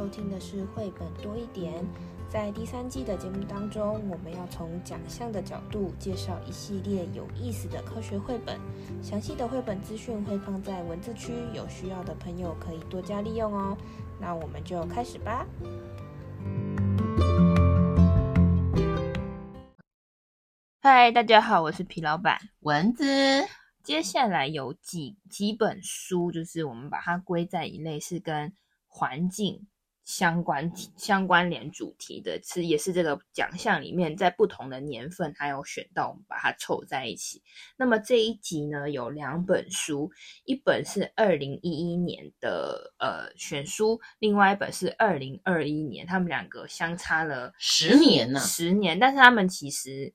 收听的是绘本多一点。在第三季的节目当中，我们要从奖项的角度介绍一系列有意思的科学绘本。详细的绘本资讯会放在文字区，有需要的朋友可以多加利用哦。那我们就开始吧。嗨，大家好，我是皮老板蚊子。接下来有几几本书，就是我们把它归在一类，是跟环境相关相关联主题的，是也是这个奖项里面在不同的年份还有选到，我们把它凑在一起。那么这一集呢，有两本书，一本是二零一一年的呃选书，另外一本是二零二一年，他们两个相差了十年呢，十年，但是他们其实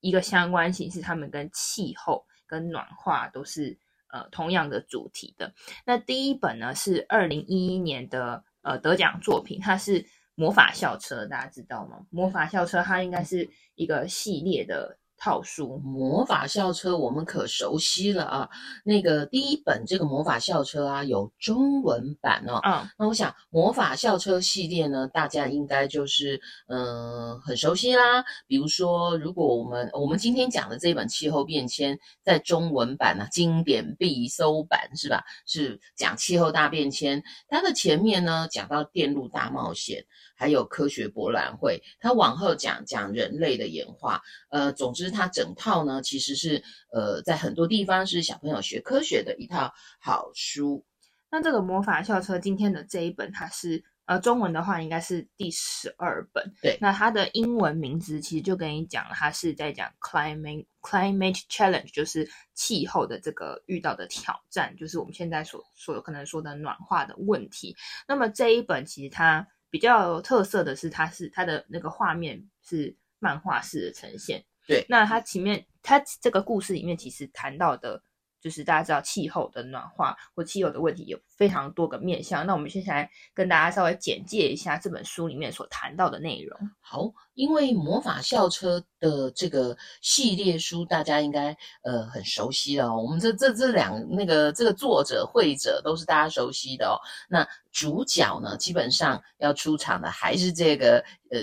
一个相关性是他们跟气候。跟暖化都是呃同样的主题的。那第一本呢是二零一一年的呃得奖作品，它是魔法校车，大家知道吗？魔法校车它应该是一个系列的。套书魔法校车我们可熟悉了啊，那个第一本这个魔法校车啊有中文版哦。嗯，那我想魔法校车系列呢，大家应该就是嗯、呃、很熟悉啦。比如说，如果我们我们今天讲的这本气候变迁，在中文版呢、啊、经典必搜版是吧？是讲气候大变迁，它的前面呢讲到电路大冒险。还有科学博览会，它往后讲讲人类的演化，呃，总之它整套呢其实是呃在很多地方是小朋友学科学的一套好书。那这个魔法校车今天的这一本，它是呃中文的话应该是第十二本。对，那它的英文名字其实就跟你讲了，它是在讲 climate climate challenge，就是气候的这个遇到的挑战，就是我们现在所所有可能说的暖化的问题。那么这一本其实它。比较有特色的是，它是它的那个画面是漫画式的呈现。对，那它前面它这个故事里面其实谈到的，就是大家知道气候的暖化或气候的问题有非常多个面向。那我们接下来跟大家稍微简介一下这本书里面所谈到的内容。好，因为魔法校车的这个系列书，大家应该呃很熟悉了哦。我们这这这两那个这个作者绘者都是大家熟悉的哦。那主角呢，基本上要出场的还是这个呃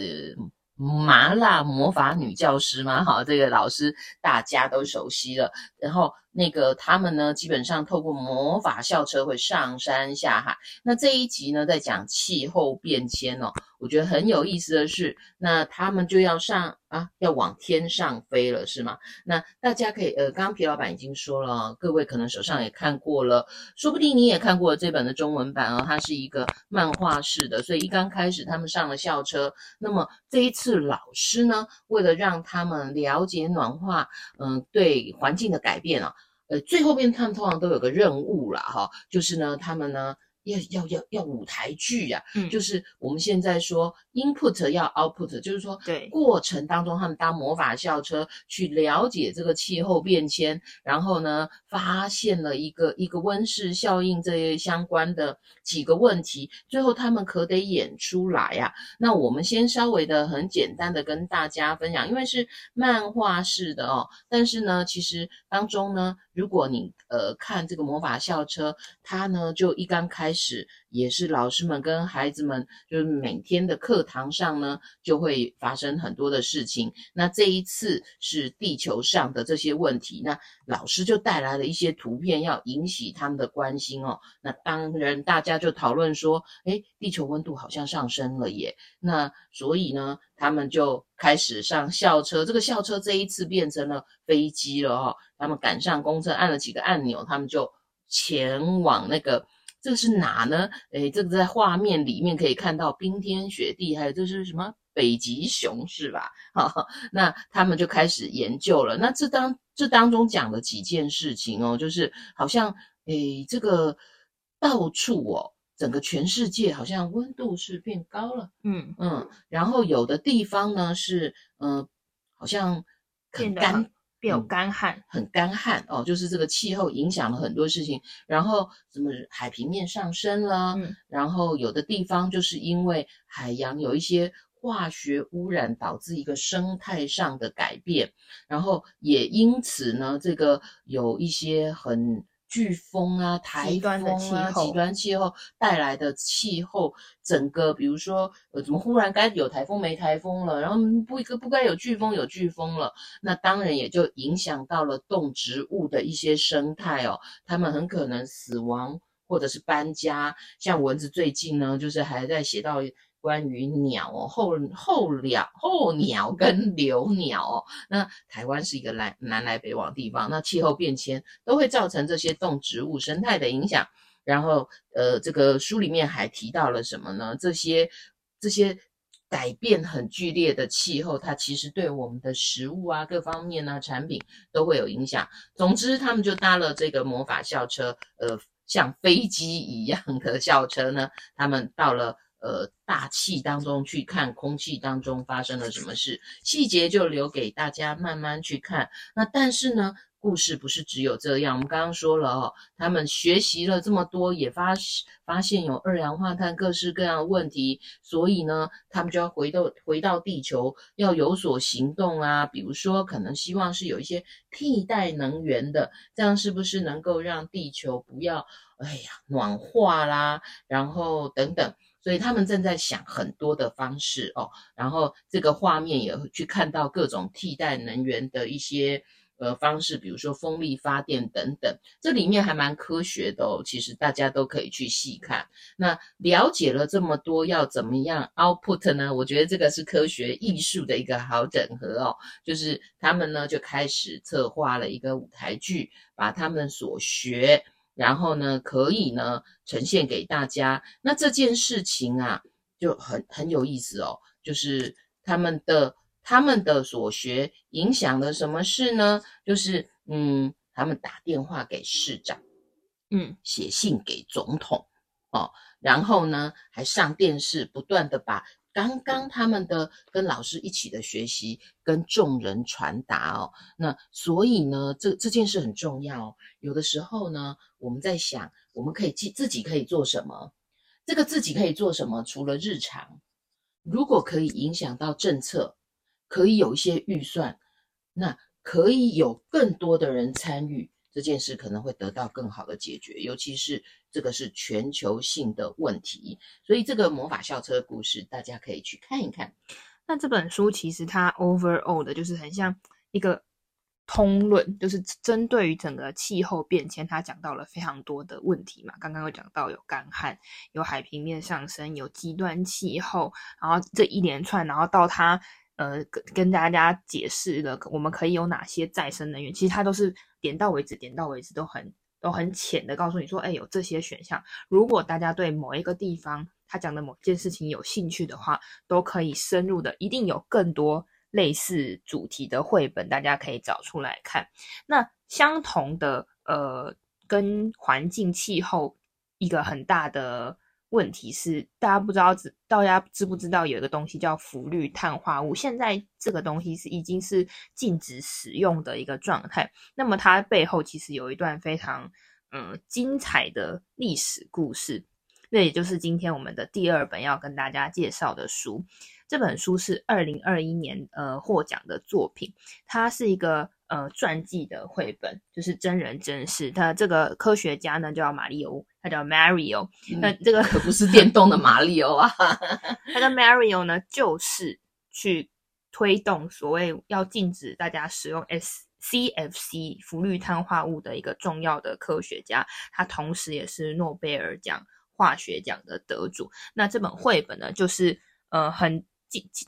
麻辣魔法女教师嘛，好，这个老师大家都熟悉了。然后那个他们呢，基本上透过魔法校车会上山下海。那这一集呢，在讲气候变迁哦。我觉得很有意思的是，那他们就要上啊，要往天上飞了，是吗？那大家可以，呃，刚刚皮老板已经说了，各位可能手上也看过了，说不定你也看过了这本的中文版哦，它是一个漫画式的，所以一刚开始他们上了校车，那么这一次老师呢，为了让他们了解暖化，嗯、呃，对环境的改变啊，呃，最后边他们通常都有个任务啦，哈，就是呢，他们呢。要要要要舞台剧呀、啊，嗯，就是我们现在说 input 要 output，就是说对过程当中他们搭魔法校车去了解这个气候变迁，然后呢发现了一个一个温室效应这些相关的几个问题，最后他们可得演出来呀、啊。那我们先稍微的很简单的跟大家分享，因为是漫画式的哦，但是呢其实当中呢，如果你呃看这个魔法校车，它呢就一刚开始。也是老师们跟孩子们，就是每天的课堂上呢，就会发生很多的事情。那这一次是地球上的这些问题，那老师就带来了一些图片，要引起他们的关心哦。那当然，大家就讨论说，诶，地球温度好像上升了耶。那所以呢，他们就开始上校车。这个校车这一次变成了飞机了哦。他们赶上公车，按了几个按钮，他们就前往那个。这个是哪呢？诶，这个在画面里面可以看到冰天雪地，还有这是什么北极熊是吧？好，那他们就开始研究了。那这当这当中讲的几件事情哦，就是好像诶，这个到处哦，整个全世界好像温度是变高了，嗯嗯，然后有的地方呢是嗯、呃，好像很干。比较干旱，嗯，很干旱哦，就是这个气候影响了很多事情。然后什么海平面上升了，嗯，然后有的地方就是因为海洋有一些化学污染，导致一个生态上的改变。然后也因此呢，这个有一些很飓风啊、台风啊、极端气候带来的气候，整个比如说呃，怎么忽然该有台风没台风了，然后不一个不该有飓风有飓风了，那当然也就影响到了动植物的一些生态哦，它们很可能死亡或者是搬家。像蚊子最近呢，就是还在写到。关于鸟哦，候候鸟、候鸟跟留鸟哦，那台湾是一个来南来北往地方，那气候变迁都会造成这些动植物生态的影响。然后，呃，这个书里面还提到了什么呢？这些这些改变很剧烈的气候，它其实对我们的食物啊各方面、啊、产品都会有影响。总之，他们就搭了这个魔法校车，呃，像飞机一样的校车呢，他们到了。呃，大气当中去看空气当中发生了什么事，细节就留给大家慢慢去看。那但是呢，故事不是只有这样。我们刚刚说了哦，他们学习了这么多，也发发现有二氧化碳各式各样的问题，所以呢，他们就要回到回到地球，要有所行动啊。比如说，可能希望是有一些替代能源的，这样是不是能够让地球不要哎呀暖化啦，然后等等。所以他们正在想很多的方式哦，然后这个画面也去看到各种替代能源的一些呃方式，比如说风力发电等等，这里面还蛮科学的哦。其实大家都可以去细看。那了解了这么多，要怎么样 output 呢？我觉得这个是科学艺术的一个好整合哦。就是他们呢就开始策划了一个舞台剧，把他们所学。然后呢，可以呢呈现给大家。那这件事情啊，就很很有意思哦。就是他们的他们的所学影响了什么事呢？就是嗯，他们打电话给市长，嗯，写信给总统，哦，然后呢还上电视，不断的把。刚刚他们的跟老师一起的学习跟众人传达哦，那所以呢，这这件事很重要哦。有的时候呢，我们在想，我们可以自自己可以做什么？这个自己可以做什么？除了日常，如果可以影响到政策，可以有一些预算，那可以有更多的人参与。这件事可能会得到更好的解决，尤其是这个是全球性的问题，所以这个魔法校车的故事大家可以去看一看。那这本书其实它 overall 的就是很像一个通论，就是针对于整个气候变迁，他讲到了非常多的问题嘛。刚刚有讲到有干旱、有海平面上升、有极端气候，然后这一连串，然后到他。呃，跟跟大家解释了我们可以有哪些再生能源，其实它都是点到为止，点到为止，都很都很浅的告诉你说，哎，有这些选项。如果大家对某一个地方他讲的某件事情有兴趣的话，都可以深入的，一定有更多类似主题的绘本，大家可以找出来看。那相同的，呃，跟环境气候一个很大的。问题是，大家不知道，知大家知不知道有一个东西叫氟氯碳化物？现在这个东西是已经是禁止使用的一个状态。那么它背后其实有一段非常嗯精彩的历史故事。那也就是今天我们的第二本要跟大家介绍的书。这本书是二零二一年呃获奖的作品，它是一个。呃，传记的绘本就是真人真事。它这个科学家呢叫马里欧，他叫 Mario。那、嗯、这个可不是电动的马里欧啊。他的 Mario 呢，就是去推动所谓要禁止大家使用 S CFC 氟氯碳化物的一个重要的科学家。他同时也是诺贝尔奖化学奖的得主。那这本绘本呢，就是呃很。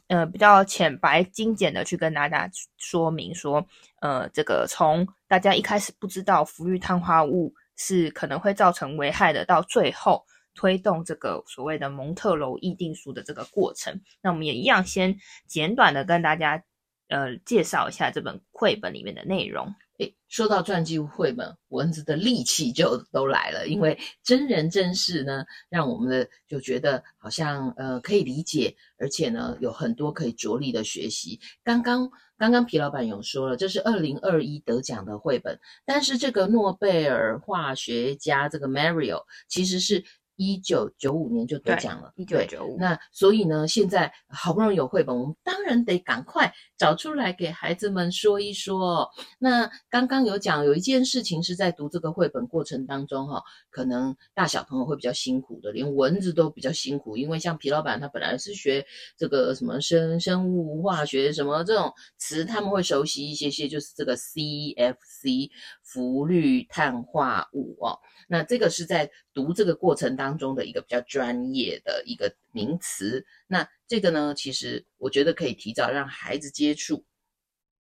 呃，比较浅白精简的去跟大家说明说，呃，这个从大家一开始不知道氟氯碳化物是可能会造成危害的，到最后推动这个所谓的蒙特娄议定书的这个过程，那我们也一样先简短的跟大家呃介绍一下这本绘本里面的内容。诶，说到传记绘本，蚊子的力气就都来了，因为真人真事呢，让我们的就觉得好像呃可以理解，而且呢有很多可以着力的学习。刚刚刚刚皮老板有说了，这是二零二一得奖的绘本，但是这个诺贝尔化学家这个 Mario 其实是。一九九五年就得奖了，一九九五。那所以呢，现在好不容易有绘本，我们当然得赶快找出来给孩子们说一说。那刚刚有讲有一件事情是在读这个绘本过程当中哈，可能大小朋友会比较辛苦的，连蚊子都比较辛苦，因为像皮老板他本来是学这个什么生生物化学什么这种词，他们会熟悉一些些，就是这个 CFC 氟氯碳化物哦。那这个是在读这个过程当中的一个比较专业的一个名词。那这个呢，其实我觉得可以提早让孩子接触。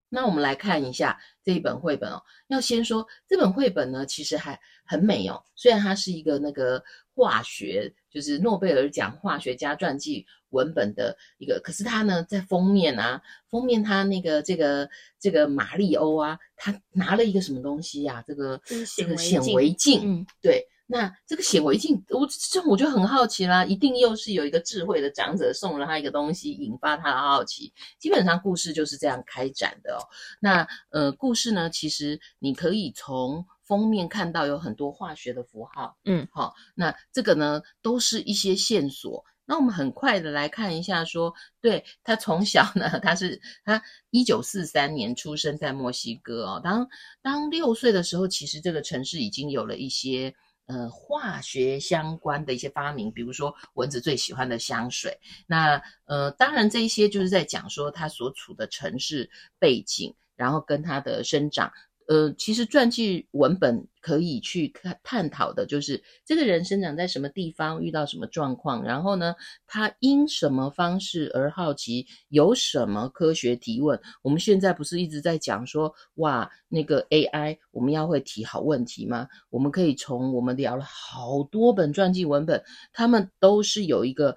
那我们来看一下这一本绘本哦。要先说这本绘本呢，其实还很美哦。虽然它是一个那个化学，就是诺贝尔奖化学家传记文本的一个，可是它呢，在封面啊，封面它那个这个这个玛丽欧啊，他拿了一个什么东西呀？这个这个显微镜，嗯，对。那这个显微镜，我这我就很好奇啦，一定又是有一个智慧的长者送了他一个东西，引发他的好奇。基本上故事就是这样开展的哦。那呃，故事呢，其实你可以从封面看到有很多化学的符号，嗯，好，那这个呢，都是一些线索。那我们很快的来看一下，说，对，他从小呢，他是他一九四三年出生在墨西哥哦。当当六岁的时候，其实这个城市已经有了一些。呃，化学相关的一些发明，比如说蚊子最喜欢的香水。那呃，当然这一些就是在讲说它所处的城市背景，然后跟它的生长。呃，其实传记文本可以去看探讨的，就是这个人生长在什么地方，遇到什么状况，然后呢，他因什么方式而好奇，有什么科学提问。我们现在不是一直在讲说，哇，那个 AI，我们要会提好问题吗？我们可以从我们聊了好多本传记文本，他们都是有一个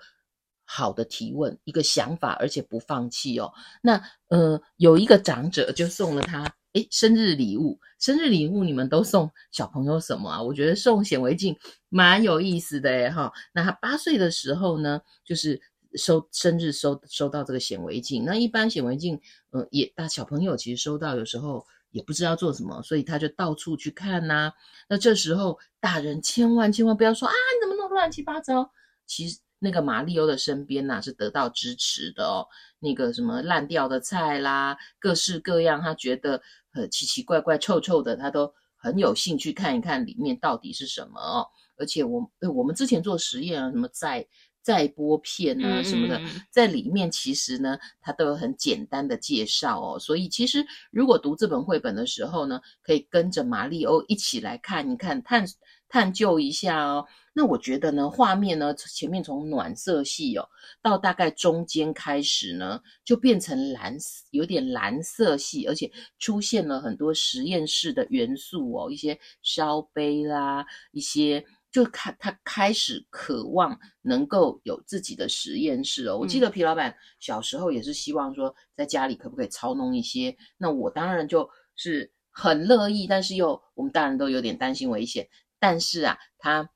好的提问，一个想法，而且不放弃哦。那呃，有一个长者就送了他。诶，生日礼物，生日礼物，你们都送小朋友什么啊？我觉得送显微镜蛮有意思的诶哈。那他八岁的时候呢，就是收生日收收到这个显微镜。那一般显微镜，呃，也大小朋友其实收到有时候也不知道做什么，所以他就到处去看呐、那这时候大人千万千万不要说啊，你怎么弄乱七八糟？其实那个玛丽欧的身边呐、啊、是得到支持的哦。那个什么烂掉的菜啦，各式各样，他觉得。呃，奇奇怪怪、臭臭的，他都很有兴趣看一看里面到底是什么哦。而且我，对，我们之前做实验啊，什么载载玻片啊什么的，在里面其实呢，它都有很简单的介绍哦。所以，其实如果读这本绘本的时候呢，可以跟着玛丽欧一起来看一看，探探究一下哦。那我觉得呢，画面呢，前面从暖色系哦，到大概中间开始呢，就变成蓝，有点蓝色系，而且出现了很多实验室的元素哦，一些烧杯啦，一些就开他开始渴望能够有自己的实验室哦。我记得皮老板小时候也是希望说，在家里可不可以操弄一些，那我当然就是很乐意，但是又我们大人都有点担心危险，但是啊，他。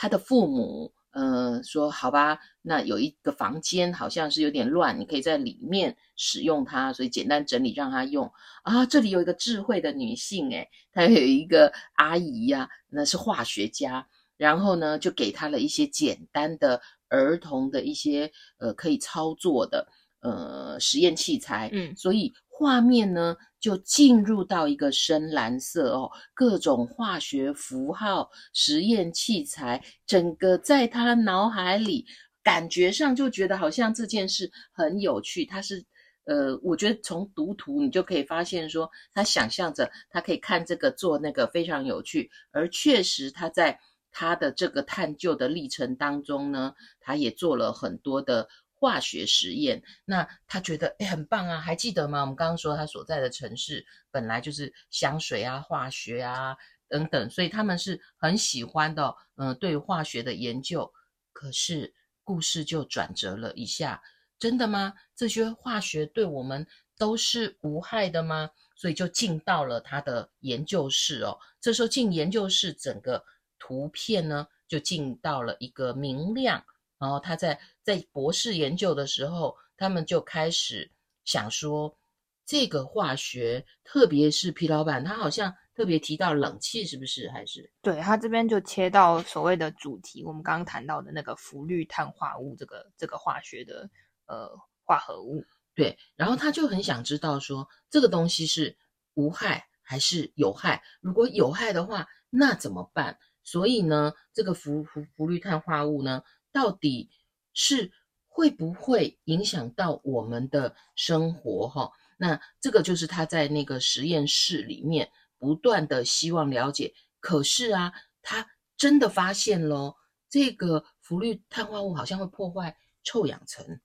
他的父母，呃，说好吧，那有一个房间好像是有点乱，你可以在里面使用它，所以简单整理让他用啊。这里有一个智慧的女性，诶，她有一个阿姨呀、啊，那是化学家，然后呢，就给他了一些简单的儿童的一些呃可以操作的呃实验器材，嗯，所以。画面呢，就进入到一个深蓝色哦，各种化学符号、实验器材，整个在他脑海里，感觉上就觉得好像这件事很有趣。他是，呃，我觉得从读图你就可以发现说，他想象着他可以看这个做那个非常有趣，而确实他在他的这个探究的历程当中呢，他也做了很多的。化学实验，那他觉得诶很棒啊，还记得吗？我们刚刚说他所在的城市本来就是香水啊、化学啊等等，所以他们是很喜欢的，嗯、对化学的研究。可是故事就转折了一下，真的吗？这些化学对我们都是无害的吗？所以就进到了他的研究室哦。这时候进研究室，整个图片呢就进到了一个明亮。然后他在在博士研究的时候，他们就开始想说，这个化学，特别是皮老板，他好像特别提到冷气，是不是？还是对，他这边就切到所谓的主题，我们刚刚谈到的那个氟氯碳化物，这个这个化学的呃化合物。对，然后他就很想知道说这个东西是无害还是有害？如果有害的话，那怎么办？所以呢，这个氟氟氟氯碳化物呢，到底是会不会影响到我们的生活？哈，那这个就是他在那个实验室里面不断的希望了解。可是啊，他真的发现咯，这个氟氯碳化物好像会破坏臭氧层。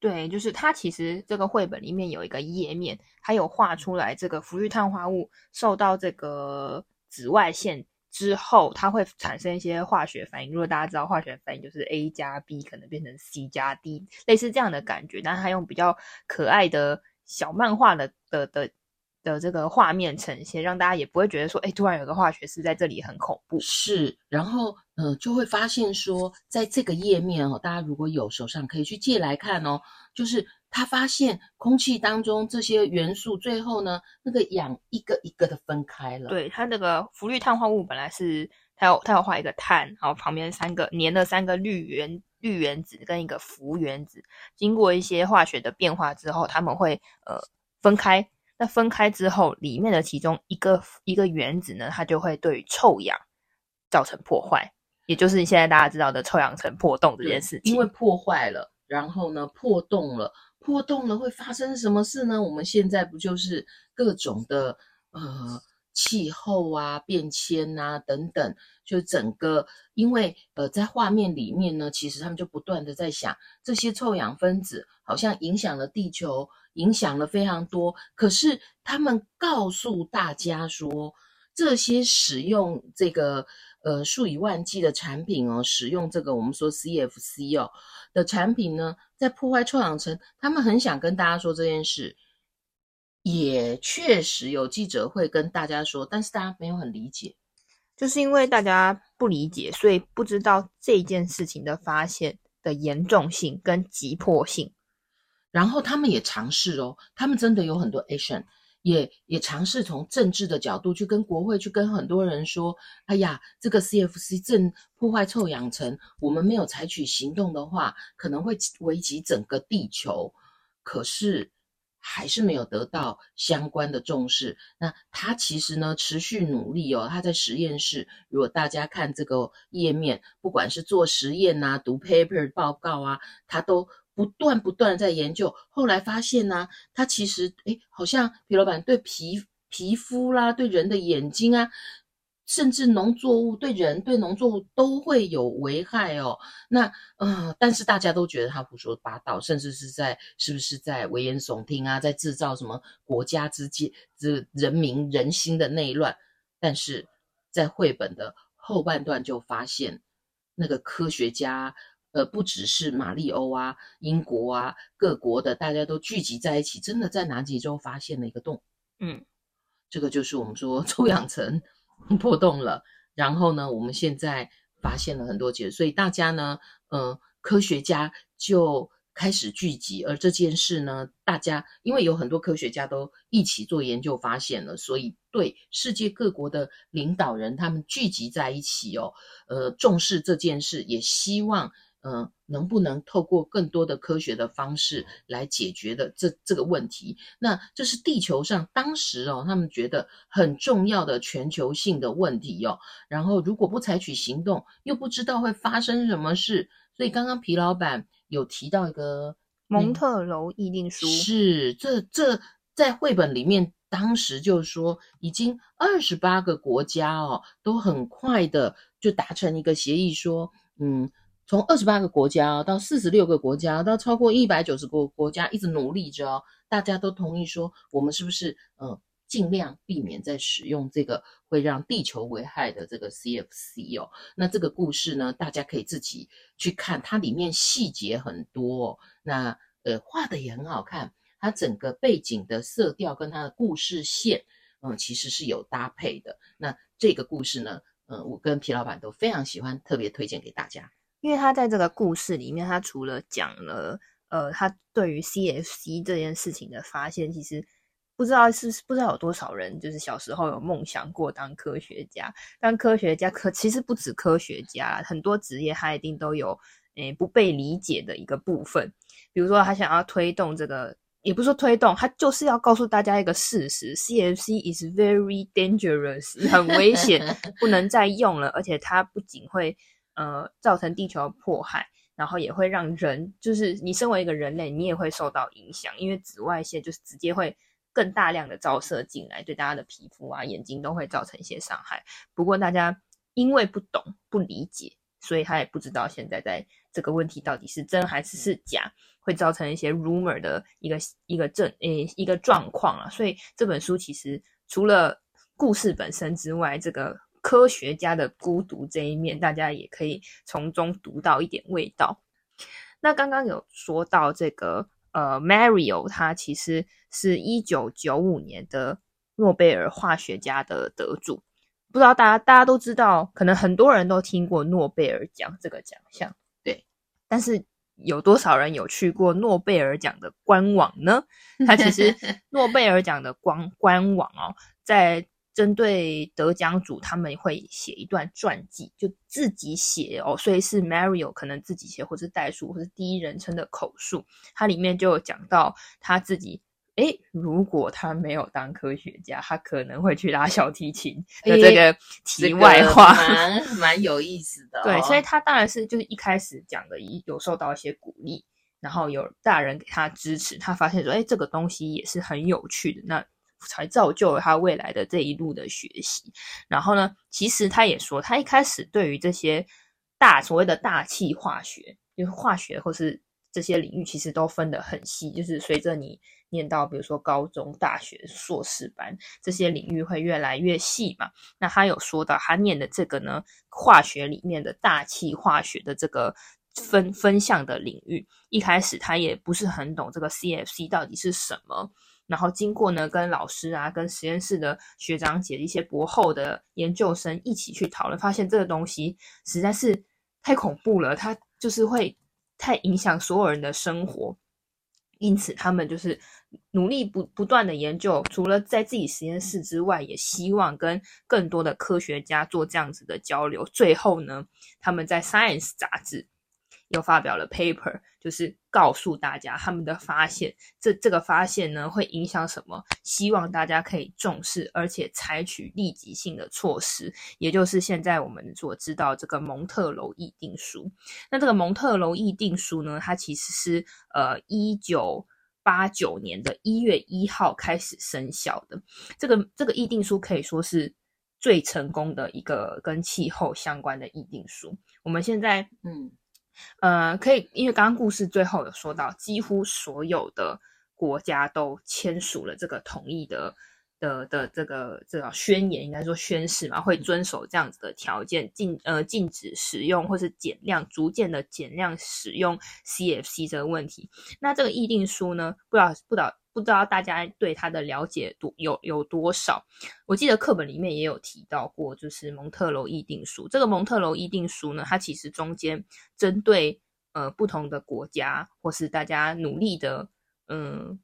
对，就是它其实这个绘本里面有一个页面，它有画出来这个氟氯碳化物受到这个紫外线之后，它会产生一些化学反应。如果大家知道化学反应，就是 A 加 B 可能变成 C 加 D，类似这样的感觉。但是它用比较可爱的小漫画的的的的这个画面呈现，让大家也不会觉得说，哎，突然有个化学式在这里很恐怖。是，然后呃，就会发现说，在这个页面哦，大家如果有手上可以去借来看哦，就是。他发现空气当中这些元素最后呢，那个氧一个一个的分开了。对，它那个氟氯碳化物本来是它要它要画一个碳，然后旁边三个粘了三个氯原氯原子跟一个氟原子，经过一些化学的变化之后，他们会呃分开。那分开之后，里面的其中一个一个原子呢，它就会对于臭氧造成破坏，也就是现在大家知道的臭氧层破洞这件事情。因为破坏了，然后呢破洞了。过动了会发生什么事呢？我们现在不就是各种的呃气候啊变迁啊等等，就整个因为呃在画面里面呢，其实他们就不断的在想，这些臭氧分子好像影响了地球，影响了非常多。可是他们告诉大家说，这些使用这个呃数以万计的产品哦，使用这个我们说 CFC 哦。的产品呢，在破坏臭氧层，他们很想跟大家说这件事，也确实有记者会跟大家说，但是大家没有很理解，就是因为大家不理解，所以不知道这件事情的发现的严重性跟急迫性，然后他们也尝试哦，他们真的有很多 action。也也尝试从政治的角度去跟国会去跟很多人说，哎呀，这个 CFC 正破坏臭氧层，我们没有采取行动的话，可能会危及整个地球。可是还是没有得到相关的重视。那他其实呢，持续努力哦，他在实验室。如果大家看这个页面，不管是做实验啊、读 paper 报告啊，他都。不断不断在研究，后来发现呢、啊，它其实诶，好像皮老板对皮皮肤啦，对人的眼睛啊，甚至农作物对人对农作物都会有危害哦。那呃，但是大家都觉得他胡说八道，甚至是在是不是在危言耸听啊，在制造什么国家之间这人民人心的内乱。但是在绘本的后半段就发现那个科学家。呃，不只是马里欧啊，英国啊，各国的大家都聚集在一起，真的在南极洲发现了一个洞。嗯，这个就是我们说 臭氧层 破洞了。然后呢，我们现在发现了很多解，所以大家呢，呃，科学家就开始聚集。而这件事呢，大家因为有很多科学家都一起做研究发现了，所以对世界各国的领导人他们聚集在一起哦，呃，重视这件事，也希望。嗯，能不能透过更多的科学的方式来解决的这这个问题？那这是地球上当时哦，他们觉得很重要的全球性的问题哦。然后如果不采取行动，又不知道会发生什么事。所以刚刚皮老板有提到一个蒙特娄议定书，是这这在绘本里面，当时就说已经二十八个国家哦，都很快的就达成一个协议，说嗯。从二十八个国家到四十六个国家，到超过一百九十个国家，一直努力着哦。大家都同意说，我们是不是呃尽量避免再使用这个会让地球危害的这个 CFC 哦？那这个故事呢，大家可以自己去看，它里面细节很多，那呃画的也很好看，它整个背景的色调跟它的故事线，嗯、其实是有搭配的。那这个故事呢，呃，我跟皮老板都非常喜欢，特别推荐给大家。因为他在这个故事里面，他除了讲了，呃，他对于 CFC 这件事情的发现，其实不知道是不知道有多少人，就是小时候有梦想过当科学家。当科学家，可其实不止科学家，很多职业他一定都有，诶，不被理解的一个部分。比如说，他想要推动这个也不是说推动，他就是要告诉大家一个事实：CFC is very dangerous，很危险，不能再用了。而且它不仅会呃造成地球的迫害，然后也会让人，就是你身为一个人类，你也会受到影响，因为紫外线就是直接会更大量的照射进来，对大家的皮肤啊、眼睛都会造成一些伤害。不过大家因为不懂、不理解，所以他也不知道现在在这个问题到底是真还是是假。会造成一些 rumor 的一个一个症诶一个状况啊，所以这本书其实除了故事本身之外，这个科学家的孤独这一面，大家也可以从中读到一点味道。那刚刚有说到这个呃，Mario 他其实是一九九五年的诺贝尔化学家的得主，不知道大家大家都知道，可能很多人都听过诺贝尔奖这个奖项，对，但是。有多少人有去过诺贝尔奖的官网呢？它其实 诺贝尔奖的官官网哦，在针对得奖组，他们会写一段传记，就自己写哦，所以是 Mario 可能自己写，或是代数，或是第一人称的口述。它里面就有讲到他自己。诶，如果他没有当科学家，他可能会去拉小提琴 的这个题外话，蛮蛮有意思的哦。对，所以他当然是就是一开始讲的，有受到一些鼓励，然后有大人给他支持，他发现说，哎，这个东西也是很有趣的，那才造就了他未来的这一路的学习。然后呢，其实他也说，他一开始对于这些大所谓的大气化学，就是化学或是这些领域，其实都分得很细，就是随着你。念到比如说高中、大学、硕士班这些领域会越来越细嘛？那他有说到他念的这个呢，化学里面的大气化学的这个分分项的领域，一开始他也不是很懂这个 CFC 到底是什么。然后经过呢，跟老师啊、跟实验室的学长姐、一些博后的研究生一起去讨论，发现这个东西实在是太恐怖了，它就是会太影响所有人的生活。因此，他们就是努力不不断的研究，除了在自己实验室之外，也希望跟更多的科学家做这样子的交流。最后呢，他们在《Science》杂志又发表了 paper，就是告诉大家他们的发现。这这个发现呢，会影响什么？希望大家可以重视，而且采取立即性的措施，也就是现在我们所知道这个蒙特娄议定书。那这个蒙特娄议定书呢，它其实是呃一九八九年的一月一号开始生效的。这个这个议定书可以说是最成功的一个跟气候相关的议定书。我们现在嗯。呃，可以，因为刚刚故事最后有说到，几乎所有的国家都签署了这个同意的的的这个这个宣言，应该说宣誓嘛，会遵守这样子的条件，禁呃禁止使用或是减量，逐渐的减量使用 CFC 这个问题。那这个议定书呢，不知道不知道。不知道大家对它的了解多有有多少？我记得课本里面也有提到过，就是蒙特娄议定书。这个蒙特娄议定书呢，它其实中间针对呃不同的国家或是大家努力的嗯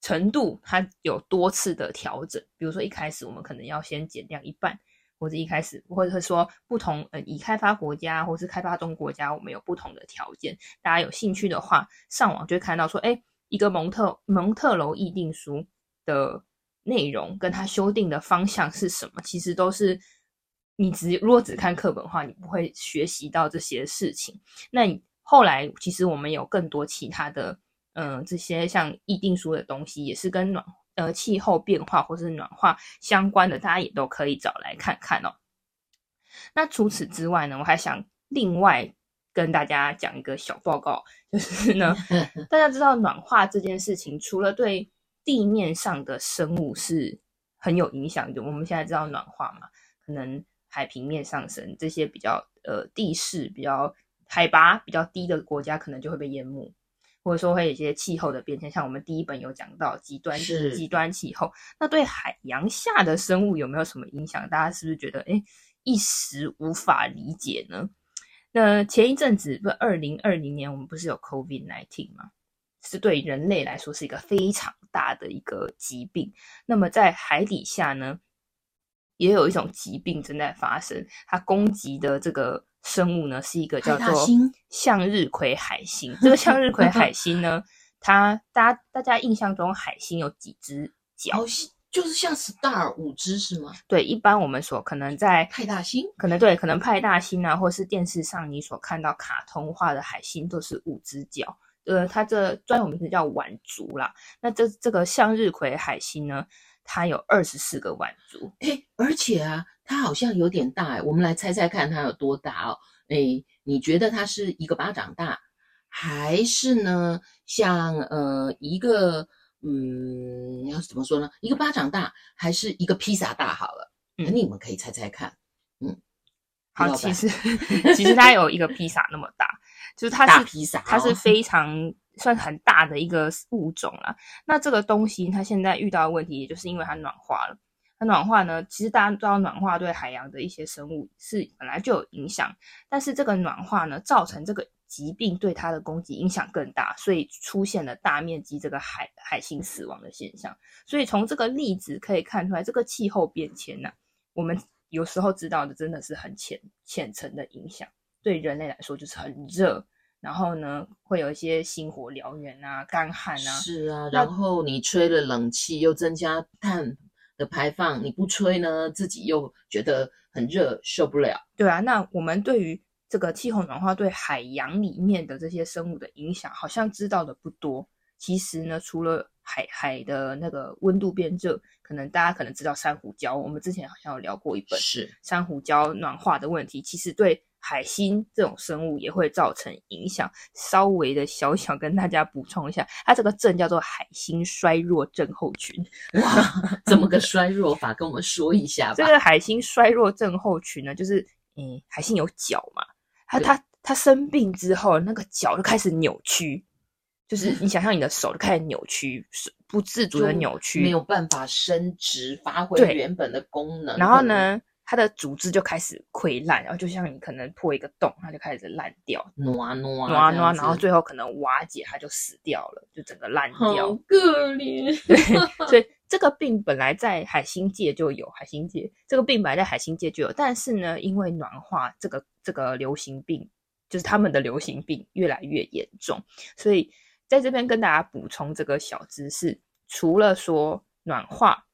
程度，它有多次的调整。比如说一开始我们可能要先减量一半，或者一开始或者是说不同呃已开发国家或是开发中国家，我们有不同的条件。大家有兴趣的话，上网就会看到说，哎。一个蒙特蒙特娄议定书的内容跟它修订的方向是什么？其实都是你只如果只看课本的话，你不会学习到这些事情。那后来其实我们有更多其他的，嗯、呃，这些像议定书的东西，也是跟暖呃气候变化或是暖化相关的，大家也都可以找来看看哦。那除此之外呢，我还想另外。跟大家讲一个小报告，就是呢，大家知道暖化这件事情，除了对地面上的生物是很有影响的，我们现在知道暖化嘛，可能海平面上升，这些比较呃地势比较海拔比较低的国家，可能就会被淹没，或者说会有一些气候的变迁，像我们第一本有讲到极端极端气候，那对海洋下的生物有没有什么影响？大家是不是觉得诶一时无法理解呢？那前一阵子，不，二零二零年，我们不是有 COVID-19 吗？是对人类来说是一个非常大的一个疾病。那么在海底下呢，也有一种疾病正在发生，它攻击的这个生物呢，是一个叫做向日葵海星。这个向日葵海星呢，它大家大家印象中海星有几只脚？就是像 Star 五只是吗？对，一般我们所可能在派大星，可能对，可能派大星啊，或是电视上你所看到卡通化的海星都是五只脚。呃，它这专有名字叫腕足啦。那这这个向日葵海星呢，它有二十四个腕足。诶，而且啊，它好像有点大哎。我们来猜猜看它有多大哦？哎，你觉得它是一个巴掌大，还是呢，像呃一个？嗯，要怎么说呢？一个巴掌大，还是一个披萨大？好了，那、嗯、你们可以猜猜看。嗯，好，其实 其实它有一个披萨那么大，就是它是披萨，它是非常算很大的一个物种了。那这个东西它现在遇到的问题，也就是因为它暖化了。它暖化呢，其实大家都知道，暖化对海洋的一些生物是本来就有影响，但是这个暖化呢，造成这个。疾病对它的攻击影响更大，所以出现了大面积这个海海星死亡的现象。所以从这个例子可以看出来，这个气候变迁呢、啊，我们有时候知道的真的是很浅浅层的影响。对人类来说就是很热，然后呢会有一些星火燎原啊、干旱啊。是啊，然后你吹了冷气又增加碳的排放，你不吹呢自己又觉得很热受不了。对啊，那我们对于这个气候暖化对海洋里面的这些生物的影响，好像知道的不多。其实呢，除了海海的那个温度变热，可能大家可能知道珊瑚礁，我们之前好像有聊过一本，是珊瑚礁暖化的问题，其实对海星这种生物也会造成影响。稍微的小小跟大家补充一下，它这个症叫做海星衰弱症候群。哇，怎么个衰弱法？跟我们说一下吧。这个海星衰弱症候群呢，就是嗯，海星有脚嘛。它它它生病之后，那个脚就开始扭曲，就是你想象你的手就开始扭曲，不自主的扭曲，没有办法伸直，发挥原本的功能。然后呢，它的组织就开始溃烂，然后就像你可能破一个洞，它就开始烂掉，挪挪挪挪，然后最后可能瓦解，它就死掉了，就整个烂掉，好可怜。对，所以 这个病本来在海星界就有，海星界这个病本来在海星界就有，但是呢，因为暖化这个。这个流行病就是他们的流行病越来越严重，所以在这边跟大家补充这个小知识，除了说暖化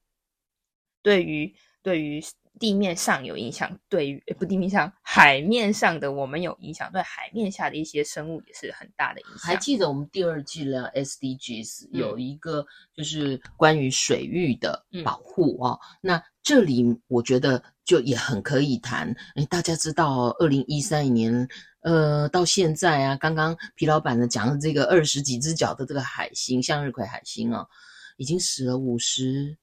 对于对于地面上有影响，对于不地面上海面上的我们有影响，对海面下的一些生物也是很大的影响。还记得我们第二季的 SDGs 有一个就是关于水域的保护哦，嗯、那这里我觉得。就也很可以谈，诶，大家知道，二零一三年，呃，到现在啊，刚刚皮老板呢讲的这个二十几只脚的这个海星，向日葵海星啊，已经死了五十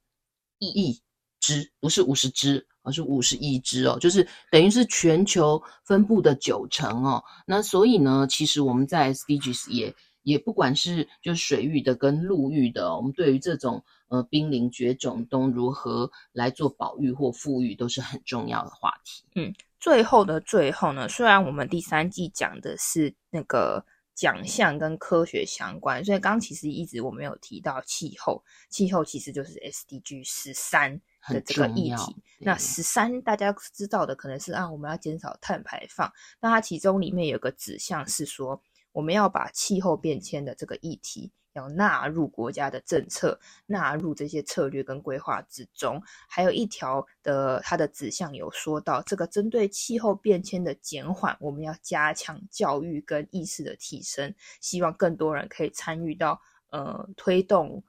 亿只，不是五十只，而是五十亿只哦，就是等于是全球分布的九成哦。那所以呢，其实我们在 SDGs 也也不管是就水域的跟陆域的，我们对于这种。呃，濒临绝种都如何来做保育或复育，都是很重要的话题。嗯，最后的最后呢，虽然我们第三季讲的是那个奖项跟科学相关，所以刚刚其实一直我没有提到气候，气候其实就是 SDG 十三的这个议题。那十三大家知道的可能是啊，我们要减少碳排放，那它其中里面有个指向是说，我们要把气候变迁的这个议题。要纳入国家的政策，纳入这些策略跟规划之中。还有一条的它的指向有说到，这个针对气候变迁的减缓，我们要加强教育跟意识的提升，希望更多人可以参与到呃推动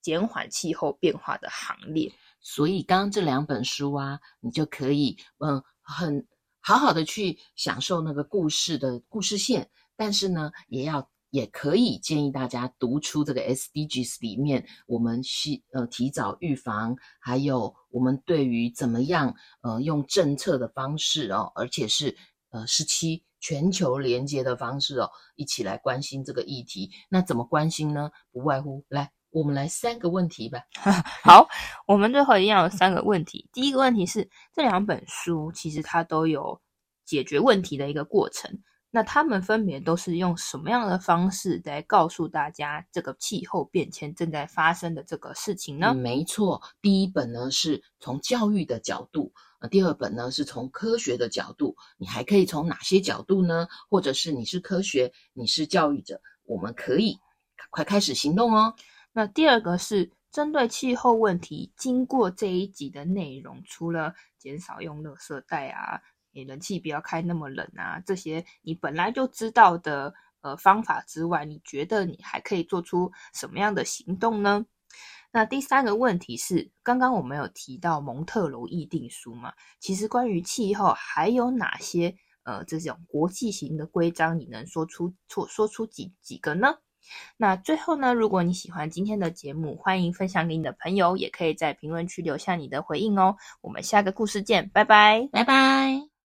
减缓气候变化的行列。所以刚刚这两本书啊，你就可以嗯、很好好的去享受那个故事的故事线，但是呢，也要。也可以建议大家读出这个 SDGs 里面，我们需呃提早预防，还有我们对于怎么样呃用政策的方式哦，而且是呃十七全球连接的方式哦，一起来关心这个议题。那怎么关心呢？不外乎来，我们来三个问题吧。好，我们最后一样有三个问题。第一个问题是，这两本书其实它都有解决问题的一个过程。那他们分别都是用什么样的方式来告诉大家这个气候变迁正在发生的这个事情呢？没错，第一本呢是从教育的角度，呃，第二本呢是从科学的角度。你还可以从哪些角度呢？或者是你是科学，你是教育者，我们可以快开始行动哦。那第二个是针对气候问题，经过这一集的内容，除了减少用垃圾袋啊，你冷气不要开那么冷啊，这些你本来就知道的呃方法之外，你觉得你还可以做出什么样的行动呢？那第三个问题是，刚刚我们有提到蒙特娄议定书嘛？其实关于气候还有哪些呃这种国际型的规章，你能说出错说出几几个呢？那最后呢，如果你喜欢今天的节目，欢迎分享给你的朋友，也可以在评论区留下你的回应哦。我们下个故事见，拜拜，拜拜。